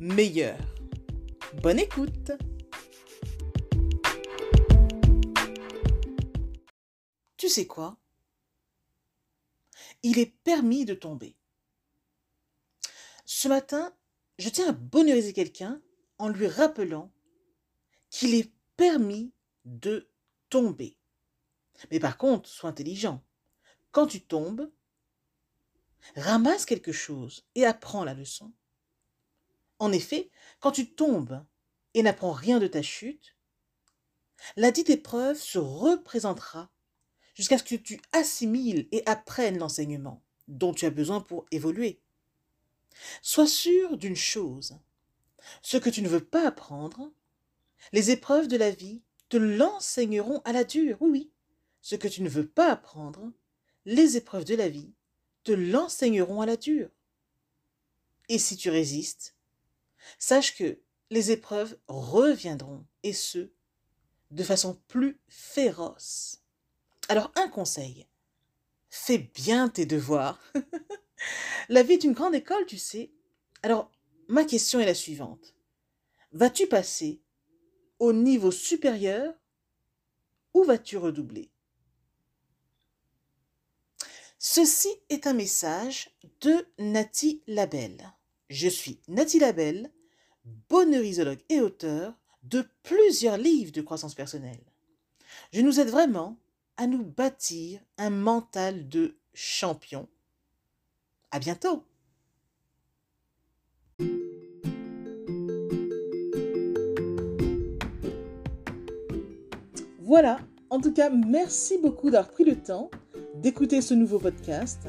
meilleur. Bonne écoute Tu sais quoi? Il est permis de tomber. Ce matin, je tiens à bonheuriser quelqu'un en lui rappelant qu'il est permis de tomber. Mais par contre, sois intelligent. Quand tu tombes, ramasse quelque chose et apprends la leçon. En effet, quand tu tombes et n'apprends rien de ta chute, la dite épreuve se représentera jusqu'à ce que tu assimiles et apprennes l'enseignement dont tu as besoin pour évoluer. Sois sûr d'une chose, ce que tu ne veux pas apprendre, les épreuves de la vie te l'enseigneront à la dure. Oui, oui. Ce que tu ne veux pas apprendre, les épreuves de la vie te l'enseigneront à la dure. Et si tu résistes, sache que les épreuves reviendront, et ce, de façon plus féroce. Alors un conseil, fais bien tes devoirs. la vie est une grande école, tu sais. Alors Ma question est la suivante. Vas-tu passer au niveau supérieur ou vas-tu redoubler? Ceci est un message de Nati Labelle. Je suis Nati Labelle, bonheurisologue et auteur de plusieurs livres de croissance personnelle. Je nous aide vraiment à nous bâtir un mental de champion. À bientôt! Voilà, en tout cas, merci beaucoup d'avoir pris le temps d'écouter ce nouveau podcast